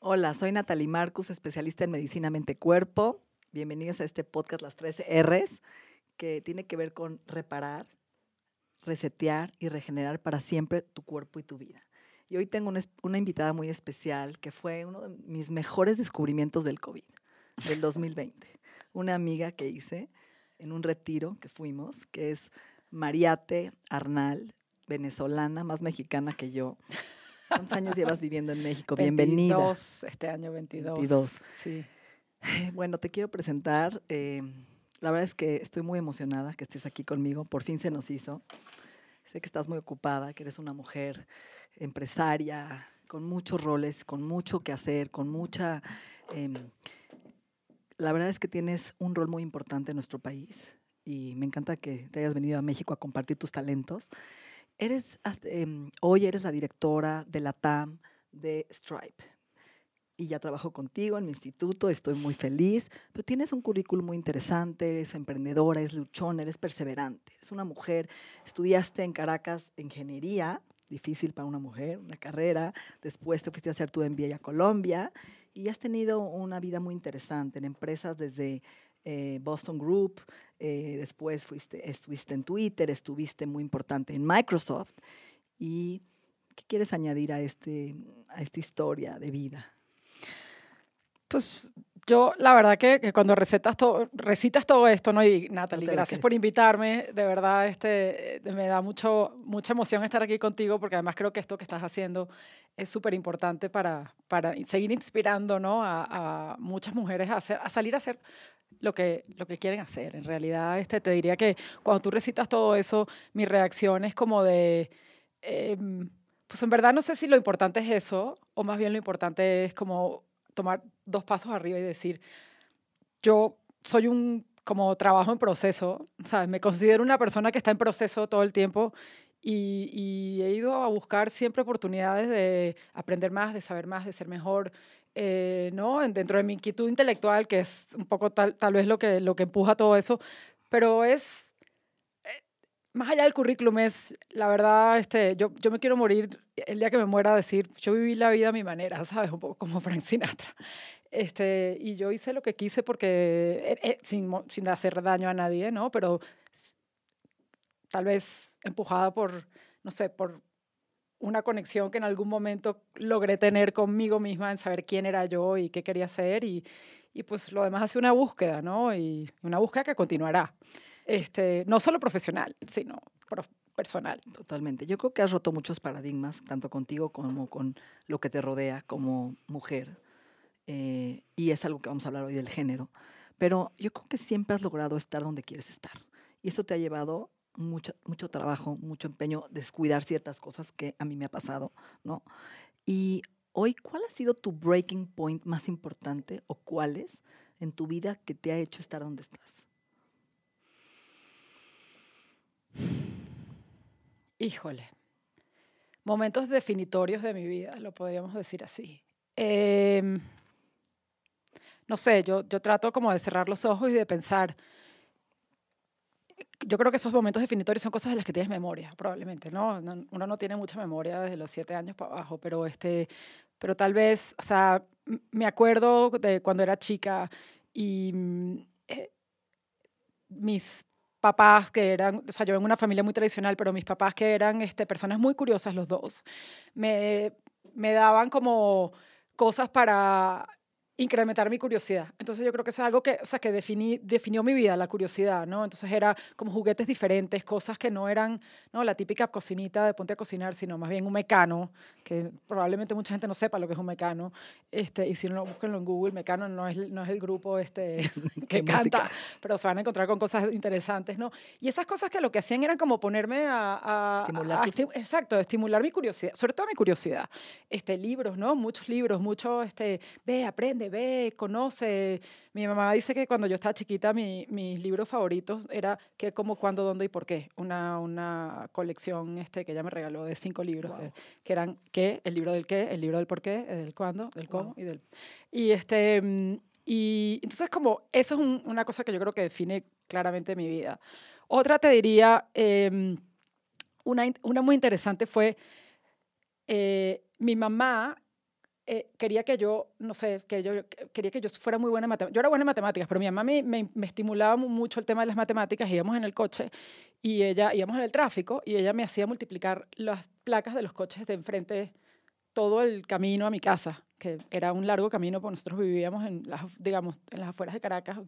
Hola, soy Natalie Marcus, especialista en medicina mente-cuerpo. Bienvenidos a este podcast Las 13 R's, que tiene que ver con reparar, resetear y regenerar para siempre tu cuerpo y tu vida. Y hoy tengo una, una invitada muy especial que fue uno de mis mejores descubrimientos del COVID, del 2020. Una amiga que hice en un retiro que fuimos, que es Mariate Arnal, venezolana, más mexicana que yo. ¿Cuántos años llevas viviendo en México? Bienvenida. 22, este año 22. 22. Sí. Bueno, te quiero presentar. eh, la verdad es que estoy muy emocionada que estés aquí conmigo. Por fin se nos hizo. Sé que estás muy ocupada, que eres una mujer empresaria, con muchos roles, con mucho que hacer, con mucha... em, la verdad es que tienes un rol muy importante en nuestro país y me encanta que te hayas venido a México a compartir tus talentos. Eres, em, hoy eres la directora de la TAM de Stripe y ya trabajo contigo en mi instituto, estoy muy feliz, pero tienes un currículum muy interesante, eres emprendedora, eres luchona, eres perseverante, eres una mujer, estudiaste en Caracas ingeniería, difícil para una mujer, una carrera, después te fuiste a hacer tu MBA a Colombia y has tenido una vida muy interesante en empresas desde eh, Boston Group, eh, después fuiste, estuviste en Twitter, estuviste muy importante en Microsoft y ¿qué quieres añadir a, este, a esta historia de vida? Pues yo, la verdad que, que cuando recetas todo, recitas todo esto, ¿no? Y Natalie, lo gracias por invitarme. De verdad, este, eh, me da mucho, mucha emoción estar aquí contigo porque además creo que esto que estás haciendo es súper importante para, para seguir inspirando, ¿no? A, a muchas mujeres a, hacer, a salir a hacer lo que, lo que quieren hacer. En realidad, este, te diría que cuando tú recitas todo eso, mi reacción es como de... em, pues en verdad no sé si lo importante es eso, o más bien lo importante es como tomar dos pasos arriba y decir, yo soy un, como trabajo en proceso, ¿sabes? Me considero una persona que está en proceso todo el tiempo y, y he ido a buscar siempre oportunidades de aprender más, de saber más, de ser mejor, eh, ¿no? En- Dentro de mi inquietud intelectual, que es un poco tal, tal vez lo que, lo que empuja todo eso, pero es, eh, más allá del currículum, es, la verdad, este, yo, yo me quiero morir el día que me muera, decir, yo viví la vida a mi manera, ¿sabes? Un poco como Frank Sinatra. Este, y yo hice lo que quise porque, eh, eh, sin, sin hacer daño a nadie, ¿no? Pero tal vez empujada por, no sé, por una conexión que en algún momento logré tener conmigo misma en saber quién era yo y qué quería hacer y, y pues lo demás ha sido una búsqueda, ¿no? Y una búsqueda que continuará. Este, no solo profesional, sino personal. Totalmente. Yo creo que has roto muchos paradigmas, tanto contigo como con lo que te rodea como mujer. eh, y es algo que vamos a hablar hoy del género. Pero yo creo que siempre has logrado estar donde quieres estar. Y eso te ha llevado mucho, mucho trabajo, mucho empeño, descuidar ciertas cosas que a mí me ha pasado, ¿no? Y hoy, ¿cuál ha sido tu breaking point más importante o cuáles en tu vida que te ha hecho estar donde estás? Híjole. Momentos definitorios de mi vida, lo podríamos decir así. Em, no sé, yo, yo trato como de cerrar los ojos y de pensar. Yo creo que esos momentos definitorios son cosas de las que tienes memoria, probablemente, ¿no? No- Uno no tiene mucha memoria desde los siete años para abajo, pero, este, pero tal vez, o sea, me acuerdo de cuando era chica y mm, eh, mis papás que eran, o sea, yo vengo de una familia muy tradicional, pero mis papás que eran este, personas muy curiosas los dos, me, me daban como cosas para incrementar mi curiosidad. Entonces yo creo que eso es algo que, o sea, que definí, definió mi vida, la curiosidad, ¿no? Entonces era como juguetes diferentes, cosas que no eran, ¿no? La típica cocinita de ponte a cocinar, sino más bien un mecano, que probablemente mucha gente no sepa lo que es un mecano, este, y si no, búsquenlo en Google, mecano no es, no es el grupo este, que canta, pero se van a encontrar con cosas interesantes, ¿no? Y esas cosas que lo que hacían eran como ponerme a... estimular. exacto, estimular mi curiosidad, sobre todo mi curiosidad. Este, libros, ¿no? Muchos libros, mucho, este, ve, aprende, ve, conoce. Mi mamá dice que cuando yo estaba chiquita, mi, mis libros favoritos era qué, cómo, cuándo, dónde y por qué. Una, una colección este, que ella me regaló de cinco libros, eh, que eran qué, el libro del qué, el libro del por qué, el del cuándo, del cómo y del... Y, este, mm, y entonces como eso es una cosa que yo creo que define claramente mi vida. Otra te diría, em, una, una muy interesante fue, eh, mi mamá eh, quería que yo, no sé, que yo quería que yo fuera muy buena en matemáticas. Yo era buena en matemáticas, pero mi mamá me, me, estimulaba mucho el tema de las matemáticas. Íbamos en el coche y ella, íbamos en el tráfico y ella me hacía multiplicar las placas de los coches de enfrente todo el camino a mi casa, que era un largo camino, porque nosotros vivíamos en las, digamos, en las afueras de Caracas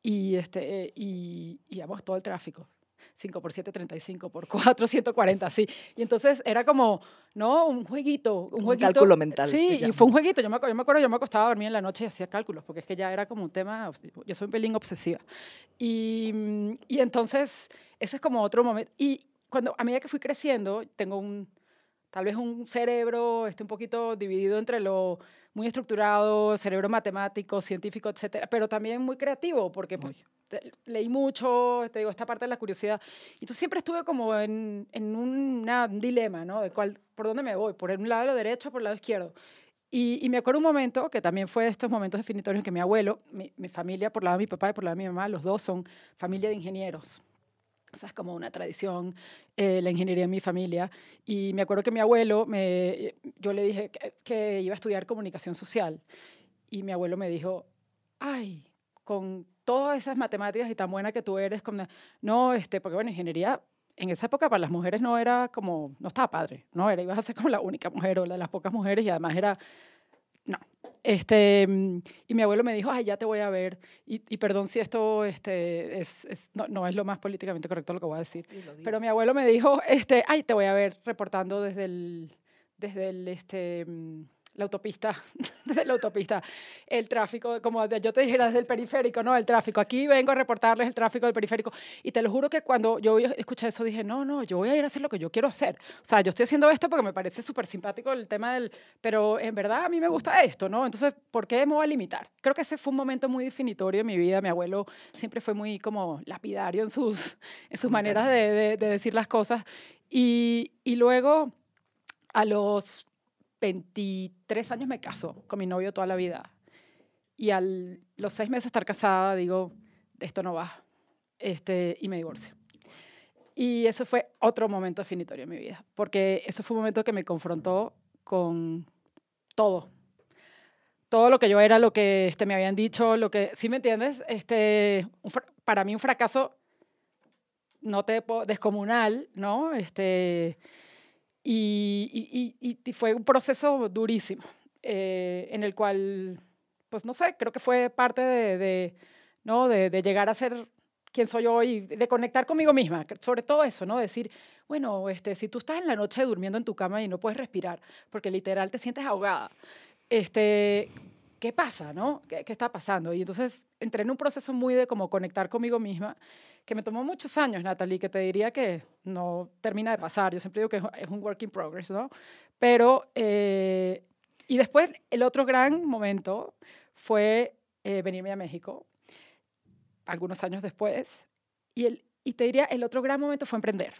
y, este, y íbamos todo el tráfico. 5 por 7, 35 por 4, 140, sí. Y entonces era como, ¿no? Un jueguito. Un, un cálculo mental. Sí, y fue un jueguito. Yo me, yo me acuerdo, yo me acostaba a dormir en la noche y hacía cálculos, porque es que ya era como un tema, yo soy un pelín obsesiva. Y, y entonces, ese es como otro momento. Y cuando, a medida que fui creciendo, tengo un, tal vez un cerebro este, un poquito dividido entre lo muy estructurado, cerebro matemático, científico, etcétera, pero también muy creativo, porque pues, leí mucho, te digo, esta parte de la curiosidad. Y tú siempre estuve como en, en un dilema, ¿no? De cuál, por dónde me voy, por un lado derecho o por el lado izquierdo. Y, y, me acuerdo un momento, que también fue de estos momentos definitorios que mi abuelo, mi, mi familia, por el lado de mi papá y por el lado de mi mamá, los dos son familia de ingenieros. O sea, es como una tradición, eh, la ingeniería en mi familia. Y me acuerdo que mi abuelo, me, yo le dije que, que, iba a estudiar comunicación social. Y mi abuelo me dijo, ay, con todas esas matemáticas y tan buena que tú eres, como, no, este, porque bueno, ingeniería en esa época para las mujeres no era como, no estaba padre, no era, ibas a ser como la única mujer o la de las pocas mujeres y además era. Este, y mi abuelo me dijo, ay, ya te voy a ver. Y, y perdón si esto este, es, es no, no, es lo más políticamente correcto lo que voy a decir. Pero mi abuelo me dijo, este, ay, te voy a ver reportando desde el, desde el, este, la autopista, desde la autopista, el tráfico, como yo te dijera desde el periférico, ¿no? El tráfico. Aquí vengo a reportarles el tráfico del periférico. Y te lo juro que cuando yo escuché eso dije, no, no, yo voy a ir a hacer lo que yo quiero hacer. O sea, yo estoy haciendo esto porque me parece súper simpático el tema del, pero en verdad a mí me gusta esto, ¿no? Entonces, ¿por qué me voy a limitar? Creo que ese fue un momento muy definitorio en mi vida. Mi abuelo siempre fue muy como lapidario en sus, en sus maneras de, de, de decir las cosas. Y, y luego, a los 23 años me caso con mi novio toda la vida. Y a los seis meses de estar casada, digo, esto no va. Este, y me divorcio. Y eso fue otro momento definitorio en mi vida, porque eso fue un momento que me confrontó con todo. Todo lo que yo era, lo que este, me habían dicho, lo que, ¿sí me entiendes? Este, para mí un fracaso no te descomunal, ¿no? Este, y, fue un proceso durísimo, eh, en el cual, pues no sé, creo que fue parte de, ¿no? De, de, llegar a ser quien soy hoy, de conectar conmigo misma, sobre todo eso, ¿no? Decir, bueno, este, si tú estás en la noche durmiendo en tu cama y no puedes respirar, porque literal te sientes ahogada, este, ¿qué pasa, no? ¿Qué, ¿Qué, está pasando? Y entonces entré en un proceso muy de como conectar conmigo misma que me tomó muchos años, Natalie, que te diría que no termina de pasar. Yo siempre digo que es un work in progress, ¿no? Pero, eh, y después el otro gran momento fue eh, venirme a México, algunos años después, y, el, y te diría, el otro gran momento fue emprender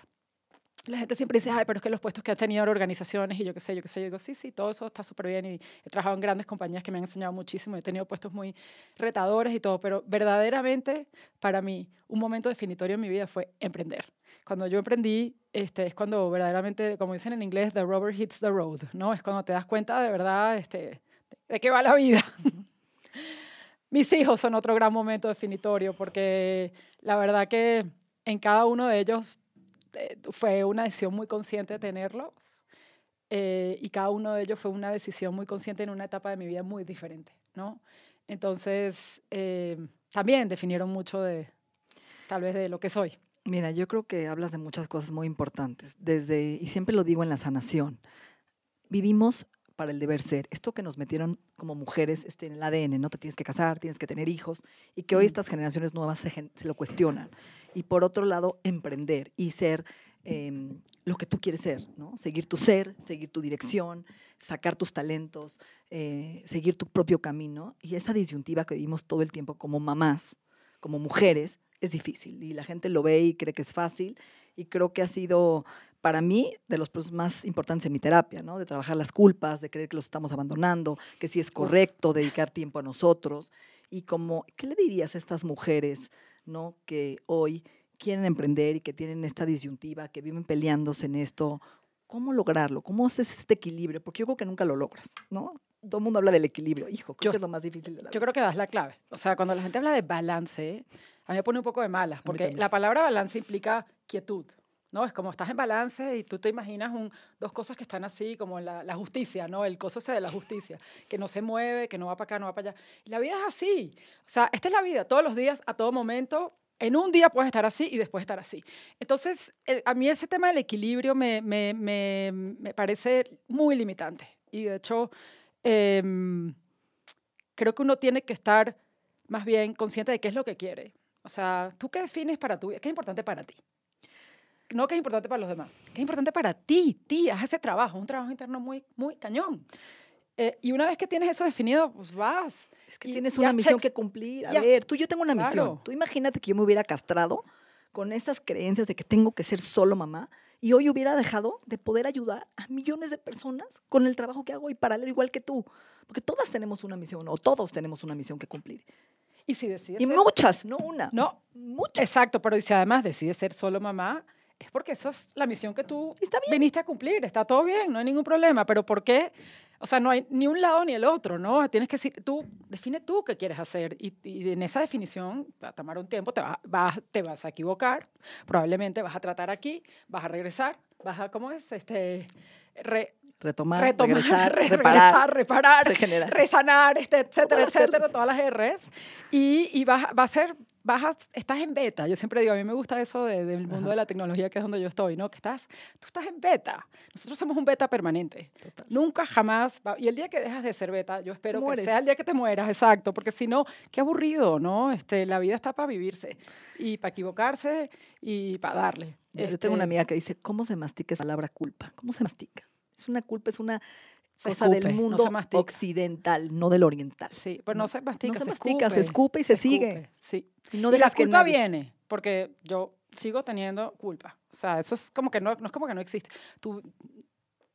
la gente siempre dice, ay, pero es que los puestos que han tenido organizaciones y yo qué sé, yo qué sé, yo digo, sí, sí, todo eso está súper bien y he trabajado en grandes compañías que me han enseñado muchísimo, he tenido puestos muy retadores y todo, pero verdaderamente para mí un momento definitorio en mi vida fue emprender. Cuando yo emprendí, este, es cuando verdaderamente, como dicen en inglés, the rubber hits the road, ¿no? Es cuando te das cuenta de verdad este, de qué va la vida. Mis hijos son otro gran momento definitorio porque la verdad que en cada uno de ellos fue una decisión muy consciente tenerlos eh, y cada uno de ellos fue una decisión muy consciente en una etapa de mi vida muy diferente, ¿no? Entonces, eh, también definieron mucho de, tal vez, de lo que soy. Mira, yo creo que hablas de muchas cosas muy importantes. Desde, y siempre lo digo en la sanación, vivimos para el deber ser. Esto que nos metieron como mujeres este, en el ADN, no te tienes que casar, tienes que tener hijos, y que hoy estas generaciones nuevas se, se lo cuestionan. Y por otro lado, emprender y ser em, lo que tú quieres ser, ¿no? Seguir tu ser, seguir tu dirección, sacar tus talentos, eh, seguir tu propio camino. Y esa disyuntiva que vivimos todo el tiempo como mamás, como mujeres, es difícil. Y la gente lo ve y cree que es fácil. Y creo que ha sido, para mí, de los procesos más importantes en mi terapia, ¿no? De trabajar las culpas, de creer que los estamos abandonando, que sí es correcto dedicar tiempo a nosotros. Y como, ¿qué le dirías a estas mujeres, ¿no? Que hoy quieren emprender y que tienen esta disyuntiva, que viven peleándose en esto, ¿cómo lograrlo? ¿Cómo haces este equilibrio? Porque yo creo que nunca lo logras, ¿no? Todo el mundo habla del equilibrio. Hijo, creo Yo- que es lo más difícil de la Yo vida. creo que das la clave. O sea, cuando la gente habla de balance, a mí me pone un poco de malas, porque la palabra balance implica quietud. ¿No? Es como estás en balance y tú te imaginas un- dos cosas que están así, como la, la justicia, ¿no? El coso ese de la justicia, que no se mueve, que no va para acá, no va para allá. La vida es así. O sea, esta es la vida, todos los días, a todo momento. En un día puedes estar así y después estar así. Entonces, a mí ese tema del equilibrio me, me, me, me parece muy limitante. Y de hecho, em, creo que uno tiene que estar más bien consciente de qué es lo que quiere. O sea, ¿tú qué defines para tu vida? ¿Qué es importante para ti? No qué es importante para los demás. ¿Qué es importante para ti? Ti, haz ese trabajo, un trabajo interno muy, muy cañón. Eh, y una vez que tienes eso definido, pues vas. Es que y tienes una misión que cumplir. A ya. ver, tú y yo tengo una misión. Claro. Tú imagínate que yo me hubiera castrado con esas creencias de que tengo que ser solo mamá y hoy hubiera dejado de poder ayudar a millones de personas con el trabajo que hago y paralelo igual que tú. Porque todas tenemos una misión o todos tenemos una misión que cumplir. Y si decides Y ser- muchas, no una. No. Muchas. Exacto, pero si además decides ser solo mamá, es porque eso es la misión que tú viniste a cumplir. Está todo bien, no hay ningún problema. Pero ¿por qué? O sea, no hay ni un lado ni el otro, ¿no? Tienes que decir, tú, define tú qué quieres hacer. Y, y en esa definición va a tomar un tiempo, te, va- vas, te vas a equivocar, probablemente vas a tratar aquí, vas a regresar, vas a, ¿cómo es? Este, re- Retomar, retomar, regresar, re- reparar, regresar, reparar, regenerar. resanar, este, etcétera, etcétera, todas las R's. Y, y vas, a- va a ser, a- estás en beta. Yo siempre digo, a mí me gusta eso de- del mundo de la tecnología, que es donde yo estoy, ¿no? Que estás, tú estás en beta. Nosotros somos un beta permanente. Total. Nunca, jamás. va- y el día que dejas de ser beta, yo espero que sea el día que te mueras, exacto. Porque si no, qué aburrido, ¿no? Este, la vida está para vivirse y para equivocarse y para darle. Yo tengo una Este, amiga que dice, ¿cómo se mastica esa palabra culpa? ¿Cómo se mastica? Es una culpa, es una Se cosa escupe, del no mundo se mastica. occidental, no del oriental. Sí, pero no se mastica, no se se mastica, se escupe, escupe y se sigue. Sí. Y no y la culpa nadie- viene, porque yo sigo teniendo culpa. O sea, eso es como que no, no es como que no existe. Tú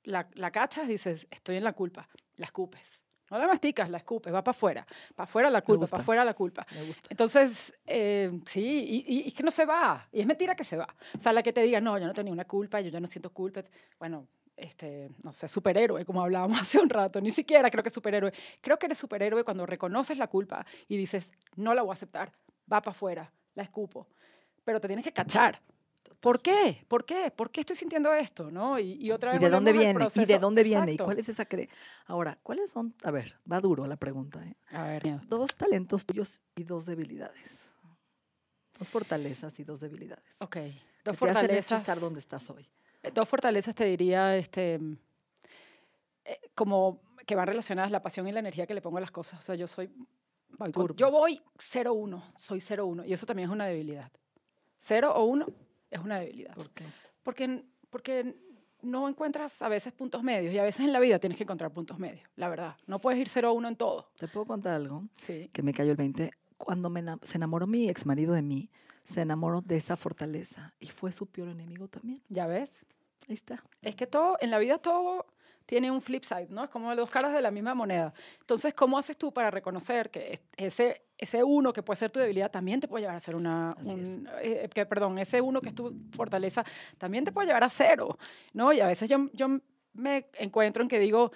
la, la cachas, dices, estoy en la culpa, la escupes. No la masticas, la escupes, va para afuera. Para afuera la culpa, para afuera la culpa. Me gusta. Entonces, eh, sí, y, y- y es que no se va. Y es mentira que se va. O sea, la que te diga, no, yo no tengo ninguna culpa, yo ya no siento culpa. Bueno, este, no sé, superhéroe, como hablábamos hace un rato. Ni siquiera creo que es superhéroe. Creo que eres superhéroe cuando reconoces la culpa y dices, no la voy a aceptar, va para afuera, la escupo. Pero te tienes que cachar. ¿Por qué? ¿Por qué? ¿Por qué estoy sintiendo esto? ¿no? Y, y otra ¿Y vez de dónde viene? ¿Y de dónde viene? ¿Y cuál es esa cre... Ahora, ¿cuáles son? A ver, va duro la pregunta. ¿eh? A ver. Dos talentos tuyos y dos debilidades. Dos fortalezas y dos debilidades. Ok, que dos te hacen hecho fortalezas. estar donde estás hoy. Eh, Dos fortalezas te diría, este, eh, como que van relacionadas la pasión y la energía que le pongo a las cosas. O sea, yo soy, voy con- yo voy 0-1, soy 0-1 y eso también es una debilidad. 0 o 1 es una debilidad. ¿Por qué? Porque, porque no encuentras a veces puntos medios y a veces en la vida tienes que encontrar puntos medios, la verdad. No puedes ir 0-1 en todo. ¿Te puedo contar algo? Sí. Que me cayó el 20. Cuando me se enamoró mi ex marido de mí, se enamoró de esa fortaleza y fue su peor enemigo también. ¿Ya ves? Ahí está. Es que todo, en la vida todo tiene un flip side, ¿no? Es como dos caras de la misma moneda. Entonces, ¿cómo haces tú para reconocer que es- ese, ese uno que puede ser tu debilidad también te puede llevar a ser una, un, eh, que, perdón, ese uno que es tu fortaleza también te puede llevar a cero, ¿no? Y a veces yo, yo me encuentro en que digo,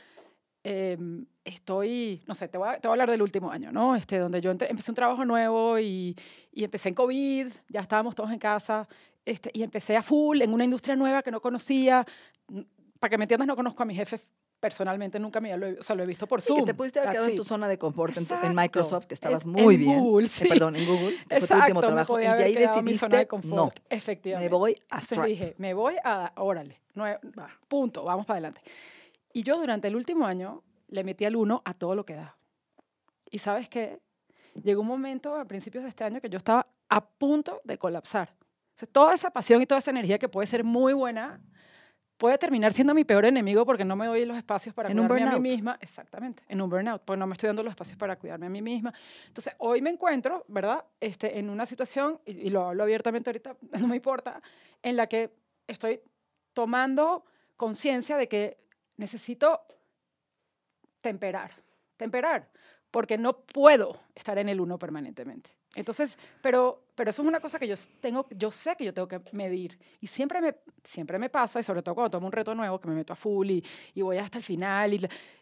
em, estoy, no sé, te voy, a, te voy a hablar del último año, ¿no? Este, donde yo entré- empecé un trabajo nuevo y, y empecé en COVID, ya estábamos todos en casa, este, y empecé a full en una industria nueva que no conocía. Para que me entiendas, no conozco a mi jefe personalmente nunca me lo, o sea, lo he visto por Zoom. que te pudiste haber quedado en tu zona de confort en, en Exacto. Microsoft, que estabas En- muy en bien. Google, Eh, sí. perdón, en Google. que fue tu Exacto, último trabajo. y ahí en mi decidiste, zona de no, confort. Efectivamente. me voy a Entonces dije, me voy a, órale, Va. punto, vamos para adelante. Y yo durante el último año le metí al uno a todo lo que da. Y sabes qué? Llegó un momento a principios de este año que yo estaba a punto de colapsar. O sea, toda esa pasión y toda esa energía que puede ser muy buena puede terminar siendo mi peor enemigo porque no me doy los espacios para En cuidarme a mí misma. Exactamente, en un burnout, porque no me estoy dando los espacios para cuidarme a mí misma. Entonces, hoy me encuentro, ¿verdad? Este, en una situación, y, y lo hablo abiertamente ahorita, no me importa, en la que estoy tomando conciencia de que necesito temperar, temperar, porque no puedo estar en el uno permanentemente. Entonces, pero, pero eso es una cosa que yo tengo, yo sé que yo tengo que medir y siempre me, siempre me pasa, y sobre todo cuando tomo un reto nuevo, que me meto a full y, y voy hasta el final y,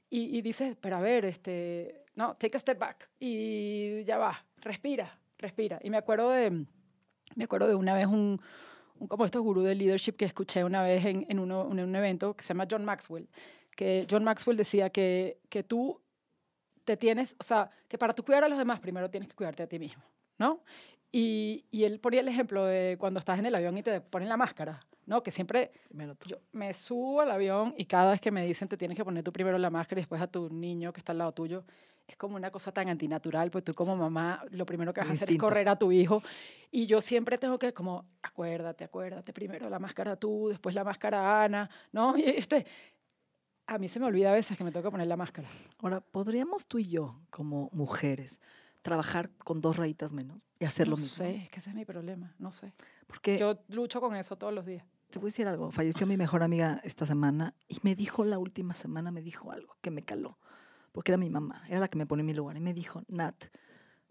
y, y dices, pero a ver, este, no, take a step back y ya va, respira, respira. Y me acuerdo de, me acuerdo de una vez un, un como estos gurú de leadership que escuché una vez en, en, uno- en un evento que se llama John Maxwell, que John Maxwell decía que, que tú te tienes, o sea, que para tú cuidar a los demás primero tienes que cuidarte a ti mismo, ¿no? Y, y él ponía el ejemplo de cuando estás en el avión y te ponen la máscara, ¿no? Que siempre yo me subo al avión y cada vez que me dicen te tienes que poner tú primero la máscara y después a tu niño que está al lado tuyo, es como una cosa tan antinatural, pues tú como mamá lo primero que vas a hacer es correr a tu hijo y yo siempre tengo que como, acuérdate, acuérdate, primero la máscara tú, después la máscara Ana, ¿no? Y este, a mí se me olvida a veces que me tengo que poner la máscara. Ahora, ¿podríamos tú y yo, como mujeres, trabajar con dos rayitas menos y hacer no lo mismo? sé, es que ese es mi problema, no sé. Porque Yo lucho con eso todos los días. te voy a decir algo. Falleció mi mejor amiga esta semana y me dijo la última semana, me dijo algo que me caló. Porque era mi mamá, era la que me pone en mi lugar. Y me dijo, Nat,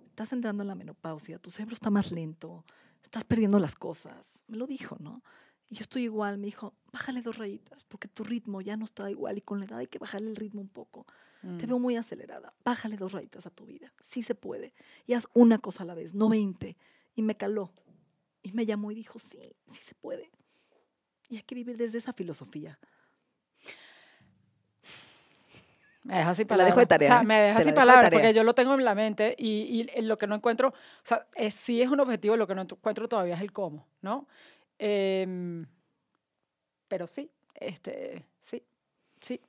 estás entrando en la menopausia, tu cerebro está más lento, estás perdiendo las cosas. Me lo dijo, ¿no? Y yo estoy igual, me dijo, bájale dos rayitas, porque tu ritmo ya no está igual y con la edad hay que bajarle el ritmo un poco. Te Mm. veo muy acelerada, bájale dos rayitas a tu vida. Sí se puede. Y haz una cosa a la vez, no 20. Y me caló. Y me llamó y dijo, sí, sí se puede. Y hay que vivir desde esa filosofía. Me deja sin Te la palabras. dejo de tarea, O sea, ¿eh? me deja Te la sin de palabras tarea. porque yo lo tengo en la mente y, y lo que no encuentro, o sea, es, sí es un objetivo, lo que no encuentro todavía es el cómo, ¿no? Em, pero sí, este, sí, sí.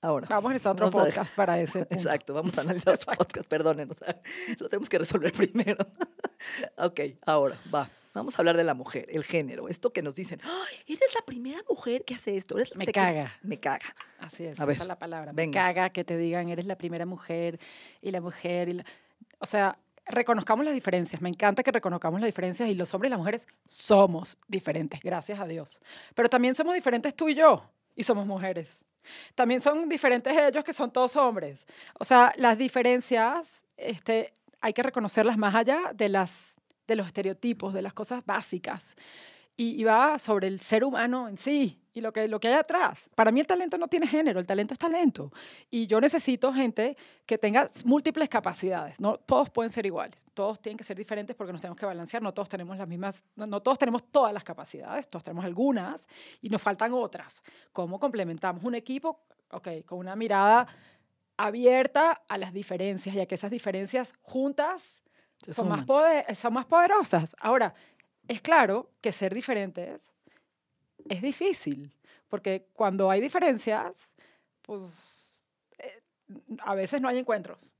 Ahora. Vamos a necesitar otro a dejar- podcast para ese punto. Exacto, vamos a analizar otro podcast, sea, lo tenemos que resolver primero. ok, ahora, va. Vamos a hablar de la mujer, el género, esto que nos dicen, ¡Ay, eres la primera mujer que hace esto. eres Me te- caga. Me caga. Así es, A ver, esa es la palabra. venga. Me caga que te digan, eres la primera mujer y la mujer y la... O sea, reconozcamos las diferencias. Me encanta que reconozcamos las diferencias y los hombres y las mujeres somos diferentes, gracias a Dios. Pero también somos diferentes tú y yo y somos mujeres. También son diferentes ellos que son todos hombres. O sea, las diferencias este, hay que reconocerlas más allá de, las, de los estereotipos, de las cosas básicas. Y, y va sobre el ser humano en sí y lo que, lo que hay atrás. Para mí el talento no tiene género, el talento es talento. Y yo necesito gente que tenga múltiples capacidades. No todos pueden ser iguales, todos tienen que ser diferentes porque nos tenemos que balancear. No todos tenemos las mismas, no, no todos tenemos todas las capacidades, todos tenemos algunas y nos faltan otras. ¿Cómo complementamos un equipo? Ok, con una mirada abierta a las diferencias, ya que esas diferencias juntas son más, suman. poder- son más poderosas. Ahora, es claro que ser diferentes es difícil, porque cuando hay diferencias, pues eh, a veces no hay encuentros.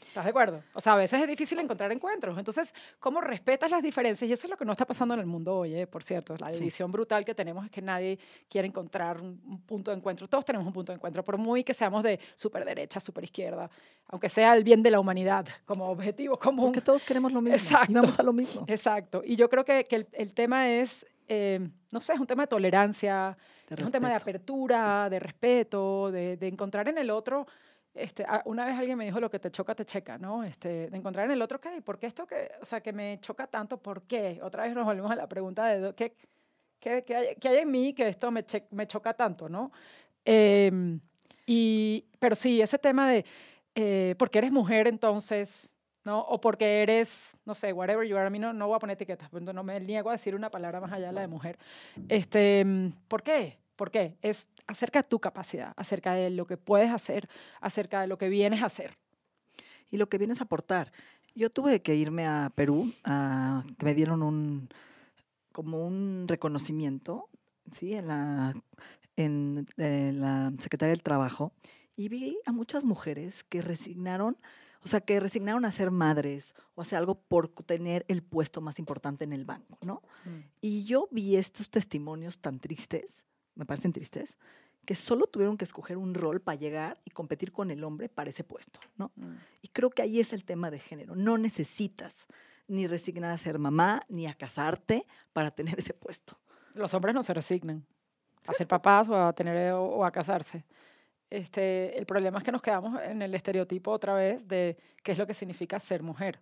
¿Estás de acuerdo? O sea, a veces es difícil encontrar encuentros. Entonces, ¿cómo respetas las diferencias? Y eso es lo que no está pasando en el mundo hoy, eh, por cierto. La Sí. división brutal que tenemos es que nadie quiere encontrar un, un punto de encuentro. Todos tenemos un punto de encuentro, por muy que seamos de super derecha, super izquierda, aunque sea el bien de la humanidad como objetivo común. Porque todos queremos lo mismo. Exacto. Y vamos a lo mismo. Exacto. Y yo creo que, que el, el tema es, eh, no sé, es un tema de tolerancia, De es un tema de apertura, de respeto, de, de encontrar en el otro. Este, una vez alguien me dijo lo que te choca, te checa, ¿no? Este, de encontrar en el otro, ¿qué? ¿Por qué esto que, o sea, que me choca tanto? ¿Por qué? Otra vez nos volvemos a la pregunta de ¿qué, qué, qué hay, qué hay en mí que esto me, che- me choca tanto, ¿no? Em, y, pero sí, ese tema de, eh, porque eres mujer entonces, ¿no? O porque eres, no sé, whatever you are, a mí no, no voy a poner etiquetas, no me niego a decir una palabra más allá de la de mujer. Este, mm, ¿Por qué? ¿Por qué? Es acerca de tu capacidad, acerca de lo que puedes hacer, acerca de lo que vienes a hacer. Y lo que vienes a aportar. Yo tuve que irme a Perú, a, que me dieron un, como un reconocimiento, ¿sí? En la, en, en la Secretaría del Trabajo, y vi a muchas mujeres que resignaron, o sea, que resignaron a ser madres o hacer algo por tener el puesto más importante en el banco, ¿no? Y yo vi estos testimonios tan tristes, me parecen tristes, que solo tuvieron que escoger un rol para llegar y competir con el hombre para ese puesto, ¿no? Mm. Y creo que ahí es el tema de género. No necesitas ni resignar a ser mamá, ni a casarte para tener ese puesto. Los hombres no se resignan a ser papás o a tener o, o a casarse. Este, el problema es que nos quedamos en el estereotipo otra vez de qué es lo que significa ser mujer.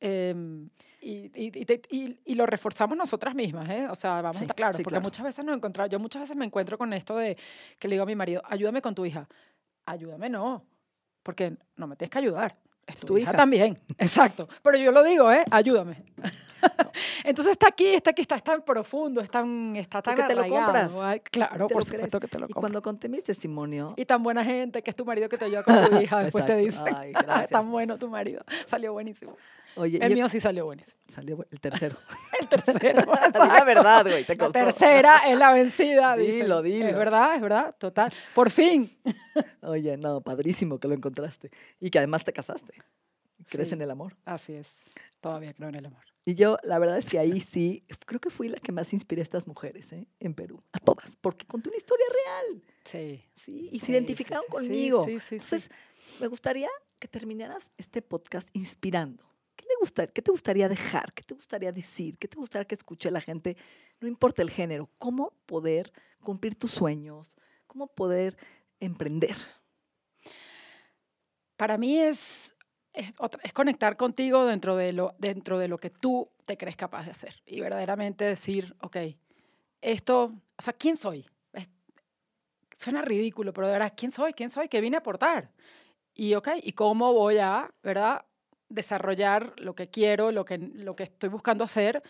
Em, y, y, y y- y lo reforzamos nosotras mismas, ¿eh? O sea, vamos a Sí, estar claros, sí, porque claro. muchas veces nos encontramos, yo muchas veces me encuentro con esto de que le digo a mi marido, ayúdame con tu hija. Ayúdame no, porque no me tienes que ayudar. Es tu, tu hija. hija. también, exacto. Pero yo lo digo, ¿eh? Ayúdame. Entonces está aquí, está aquí, está tan profundo, es tan, está tan te lo compras, Ay, claro, te por lo crees. supuesto que te lo Y compro. cuando conté mi testimonio, Y tan buena gente, que es tu marido que te ayuda con tu hija, después te dice. Ay, gracias. tan bueno tu marido. Salió buenísimo. Oye, El yo- mío sí salió buenísimo. salió el tercero. El tercero. La verdad, güey, te La costó. tercera es la vencida. dicen. Dilo, dilo. Es verdad, es verdad, total. Por fin. Oye, no, padrísimo que lo encontraste. Y que además te casaste. Crees Sí. en el amor. Así es. Todavía creo en el amor. Y yo, la verdad es que ahí sí, creo que fui la que más inspiré a estas mujeres ¿eh? en Perú. A todas. Porque conté una historia real. Sí. Sí, y se identificaron sí, conmigo. sí, sí, sí. Entonces, me gustaría que terminaras este podcast inspirando. ¿Qué, le gusta, ¿Qué te gustaría dejar? ¿Qué te gustaría decir? ¿Qué te gustaría que escuche la gente? No importa el género. ¿Cómo poder cumplir tus sueños? ¿Cómo poder emprender? Para mí es, es conectar contigo dentro de, lo, dentro de lo que tú te crees capaz de hacer. Y verdaderamente decir, ok, esto, o sea, ¿quién soy? Es- suena ridículo, pero de verdad, ¿quién soy? ¿Quién soy? ¿Qué vine a aportar? Y, ok, ¿y cómo voy a, verdad, desarrollar lo que quiero, lo que, lo que estoy buscando hacer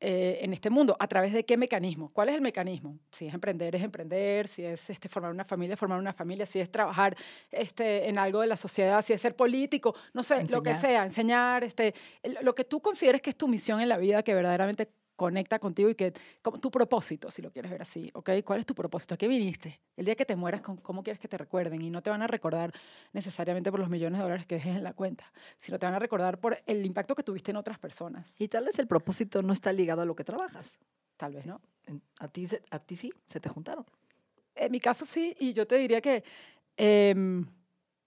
eh, en este mundo? ¿A través de qué mecanismo? ¿Cuál es el mecanismo? Si es emprender, es emprender. Si es este, formar una familia, formar una familia. Si es trabajar este, en algo de la sociedad. Si es ser político. No sé, lo que sea. Enseñar. Este, lo que tú consideres que es tu misión en la vida, que verdaderamente conecta contigo y que como tu propósito, si lo quieres ver así, ¿ok? ¿Cuál es tu propósito? ¿A qué viniste? El día que te mueras, ¿cómo- ¿cómo quieres que te recuerden? Y no te van a recordar necesariamente por los millones de dólares que dejes en la cuenta, sino te van a recordar por el impacto que tuviste en otras personas. Y tal vez el propósito no está ligado a lo que trabajas. Tal vez, ¿no? A ti, a ti sí, se te juntaron. En mi caso sí, y yo te diría que em,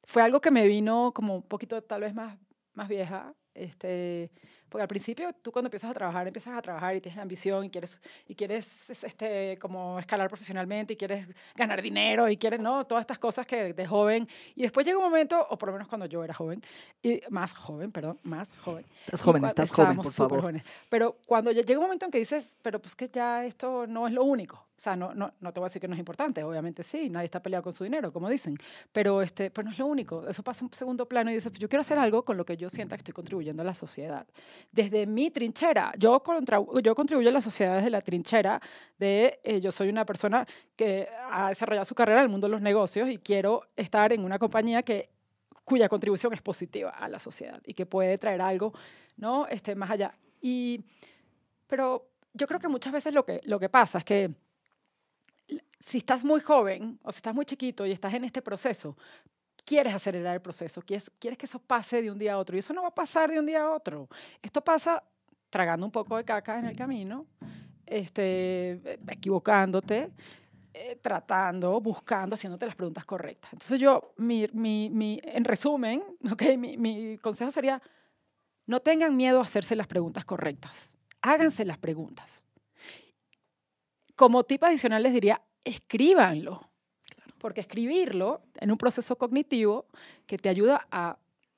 fue algo que me vino como un poquito tal vez más, más vieja. Este, porque al principio tú cuando empiezas a trabajar, empiezas a trabajar y tienes ambición y quieres, y quieres es- este, como escalar profesionalmente y quieres ganar dinero y quieres, ¿no? Todas estas cosas que de joven. Y después llega un momento, o por lo menos cuando yo era joven, y más joven, perdón, más joven. Estás joven, cua- estás joven, por favor. jóvenes. Pero cuando llega un momento en que dices, pero pues que ya esto no es lo único. O sea, no, no, no te voy a decir que no es importante, obviamente sí, nadie está peleado con su dinero, como dicen, pero, este, pero no es lo único. Eso pasa a un segundo plano y dices, pues yo quiero hacer algo con lo que yo sienta que estoy contribuyendo a la sociedad. Desde mi trinchera, yo, contra, yo contribuyo a la sociedad desde la trinchera de eh, yo soy una persona que ha desarrollado su carrera en el mundo de los negocios y quiero estar en una compañía que cuya contribución es positiva a la sociedad y que puede traer algo, ¿no? Este, más allá. Y, pero yo creo que muchas veces lo que, lo que pasa es que si estás muy joven o si estás muy chiquito y estás en este proceso, quieres acelerar el proceso, quieres, quieres que eso pase de un día a otro. Y eso no va a pasar de un día a otro. Esto pasa tragando un poco de caca en el camino, este, eh, equivocándote, eh, tratando, buscando, haciéndote las preguntas correctas. Entonces yo, mi, mi, mi- en resumen, okay, mi, mi consejo sería, no tengan miedo a hacerse las preguntas correctas. Háganse las preguntas. Como tip adicional les diría, escríbanlo. Porque escribirlo en un proceso cognitivo que te ayuda a,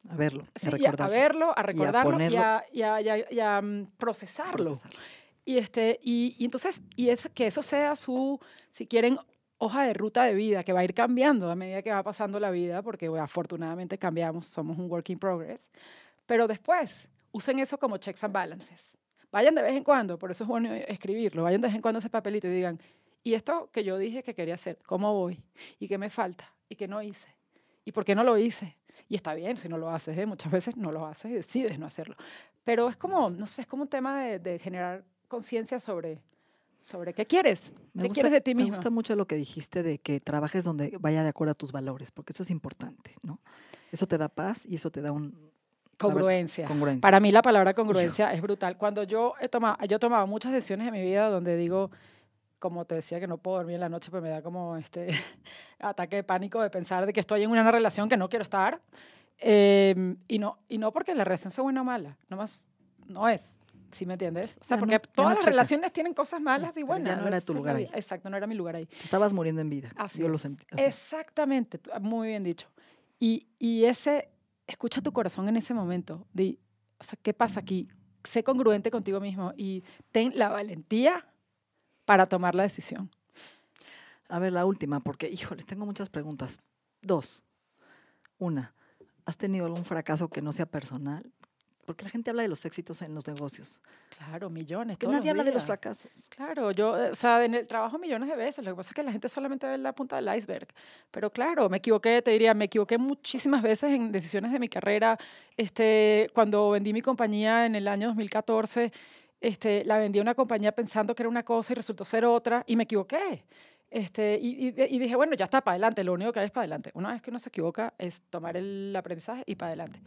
A verlo, a sí, a- a recordarlo, verlo, a recordarlo y a, y a- y a- y a, mm, procesarlo. procesarlo. Y, este, y, entonces, y eso, que eso sea su, si quieren, hoja de ruta de vida, que va a ir cambiando a medida que va pasando la vida, porque bueno, afortunadamente cambiamos, somos un work in progress. Pero después, usen eso como checks and balances. Vayan de vez en cuando, por eso es bueno escribirlo, vayan de vez en cuando a ese papelito y digan, ¿y esto que yo dije que quería hacer, cómo voy? ¿Y qué me falta? ¿Y qué no hice? ¿Y por qué no lo hice? Y está bien si no lo haces, ¿eh? muchas veces no lo haces y decides no hacerlo. Pero es como, no sé, es como un tema de, de generar conciencia sobre, sobre qué quieres, Me qué gusta- quieres de ti Me mismo. gusta mucho lo que dijiste de que trabajes donde vaya de acuerdo a tus valores, porque eso es importante, ¿no? Eso te da paz y eso te da un... verdad, Congruencia. congruencia. Para mí la palabra congruencia es brutal. Cuando yo he tomado, yo he tomado muchas decisiones en mi vida donde digo, como te decía, que no puedo dormir en la noche, pues me da como este ataque de pánico de pensar de que estoy en una relación que no quiero estar. Eh, y, no, y no porque la relación sea buena o mala, nomás no es. ¿Sí me entiendes? O sea, Ya porque no- todas no las checa. relaciones tienen cosas malas y pero ya buenas. no era tu lugar ahí. Exacto, no era mi lugar ahí. Te estabas muriendo en vida. Así yo lo es. sentí. así. Exactamente, muy bien dicho. Y, y ese, escucha tu corazón en ese momento. De, o sea, ¿qué pasa aquí? Sé congruente contigo mismo y ten la valentía para tomar la decisión. A ver, la última, porque, híjoles, tengo muchas preguntas. Dos. Una, ¿has tenido algún fracaso que no sea personal? Porque la gente habla de los éxitos en los negocios. Claro, millones. Que nadie habla de los fracasos. Claro, yo, o sea, en el trabajo millones de veces. Lo que pasa es que la gente solamente ve la punta del iceberg. Pero claro, me equivoqué, te diría, me equivoqué muchísimas veces en decisiones de mi carrera. Este, cuando vendí mi compañía en el año 2014, este, la vendí a una compañía pensando que era una cosa y resultó ser otra y me equivoqué. Este, y, y de- y dije, bueno, ya está, para adelante, lo único que hay es para adelante. Una vez que uno se equivoca es tomar el aprendizaje y para adelante.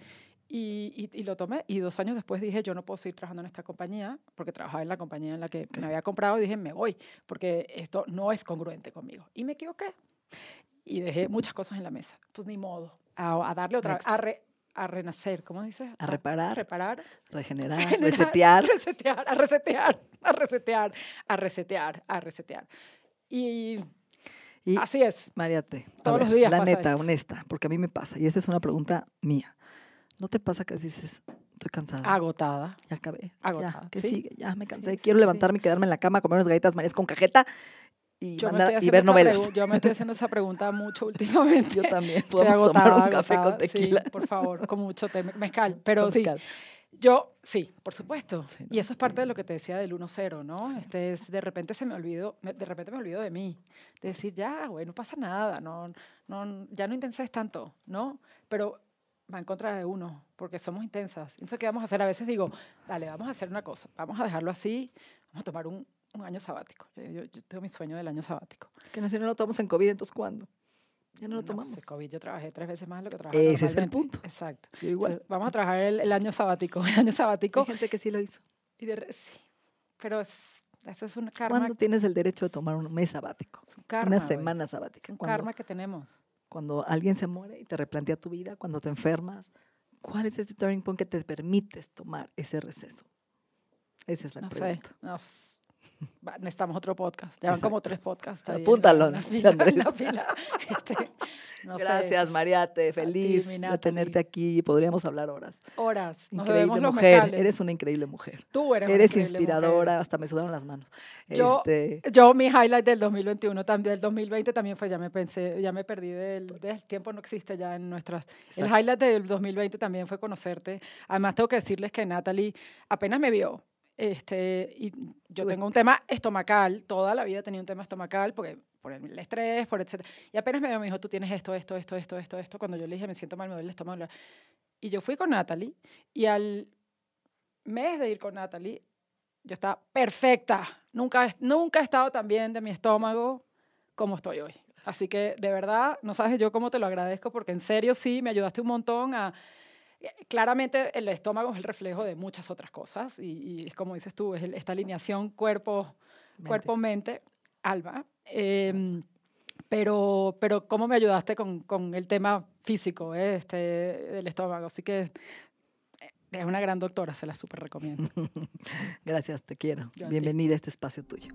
Y, lo tomé y dos años después dije, yo no puedo seguir trabajando en esta compañía porque trabajaba en la compañía en la que me había comprado y dije, me voy porque esto no es congruente conmigo. Y me equivoqué y dejé muchas cosas en la mesa. Pues ni modo, a, a darle otra vez, a, re- a renacer, ¿cómo dices? A reparar. A reparar. Regenerar, generar, resetear. resetear, a resetear, a resetear, a resetear, a resetear. Y Y así es. Mariate, Todos los días La pasa neta, esto. honesta, porque a mí me pasa. Y esta es una pregunta mía. ¿No te pasa que dices, estoy cansada? Agotada. Ya acabé. Agotada, Ya, ¿qué sí. sigue? Ya me cansé. Sí, Quiero sí, levantarme y quedarme en la cama, comer unas galletas marías con cajeta y, Yo mandar- estoy y ver novelas. Yo me estoy haciendo esa pregunta mucho últimamente. Yo también. Estoy Podemos tomar agotada, un café agotada, con tequila. Sí, por favor, con mucho té, mezcal. Pero Con sí, mezcal. yo, sí, por supuesto. Sí, Y eso es parte de lo que te decía del 1-0, ¿no? Este es, de repente se me olvidó, de repente me olvido de mí. De decir, ya, güey, no pasa nada, no, no, ya no intenses tanto, ¿no? Pero va en contra de uno, porque somos intensas. Entonces, ¿qué vamos a hacer? A veces digo, dale, vamos a hacer una cosa, vamos a dejarlo así, vamos a tomar un, un año sabático. Yo, yo- yo tengo mi sueño del año sabático. Es que no, si no lo tomamos en COVID, entonces ¿cuándo? Ya no lo No, tomamos. pues, el COVID yo trabajé tres veces más de lo que trabajaba Ese es el punto. Exacto. Igual. Vamos a trabajar el, el año sabático. El año sabático. Hay gente que sí lo hizo. Y de sí, pero es, eso es un karma. ¿Cuándo tienes el derecho de tomar un mes sabático? es un karma, una semana Es sabática. un Cuando, karma que tenemos. cuando alguien se muere y te replantea tu vida, cuando te enfermas, ¿cuál es ese turning point que te permites tomar ese receso? Esa es la No sé. pregunta. nos- va- necesitamos otro podcast. Ya van como tres podcasts. ahí Apúntalo, en la en fila. Este, no sé, Gracias, Mariate. Feliz mi de tenerte aquí. Podríamos hablar horas. Horas. Nos Increíble mujer. Eres una increíble mujer. Tú eres una Eres mujer. inspiradora. Hasta me sudaron las manos. Yo- Este, Yo, mi highlight del 2021, también, del 2020 también fue, ya me pensé, ya me perdí del, del tiempo, no existe ya en nuestras... El highlight del 2020 también fue conocerte. Además, tengo que decirles que Natalie apenas me vio. Este, y yo Tú- tengo un tema estomacal, toda la vida tenía un tema estomacal, porque por el estrés, por etcétera. Y apenas me vio, me dijo, tú tienes esto, esto, esto, esto, esto, esto. Cuando yo le dije, me siento mal, me duele el estómago. Y yo fui con Natalie, y al mes de ir con Natalie, yo estaba perfecta. Nunca, nunca he estado tan bien de mi estómago como estoy hoy. Así que de verdad, no sabes yo cómo te lo agradezco, porque en serio sí, me ayudaste un montón a... eh, Claramente el estómago es el reflejo de muchas otras cosas y, es como dices tú, es el- esta alineación cuerpo, mente. cuerpo-mente, alma. Em, pero, pero cómo me ayudaste con, con el tema físico eh, este, del estómago. Así que eh, es una gran doctora, se la súper recomiendo. Gracias, te quiero. Yo a. Bienvenida a este espacio tuyo.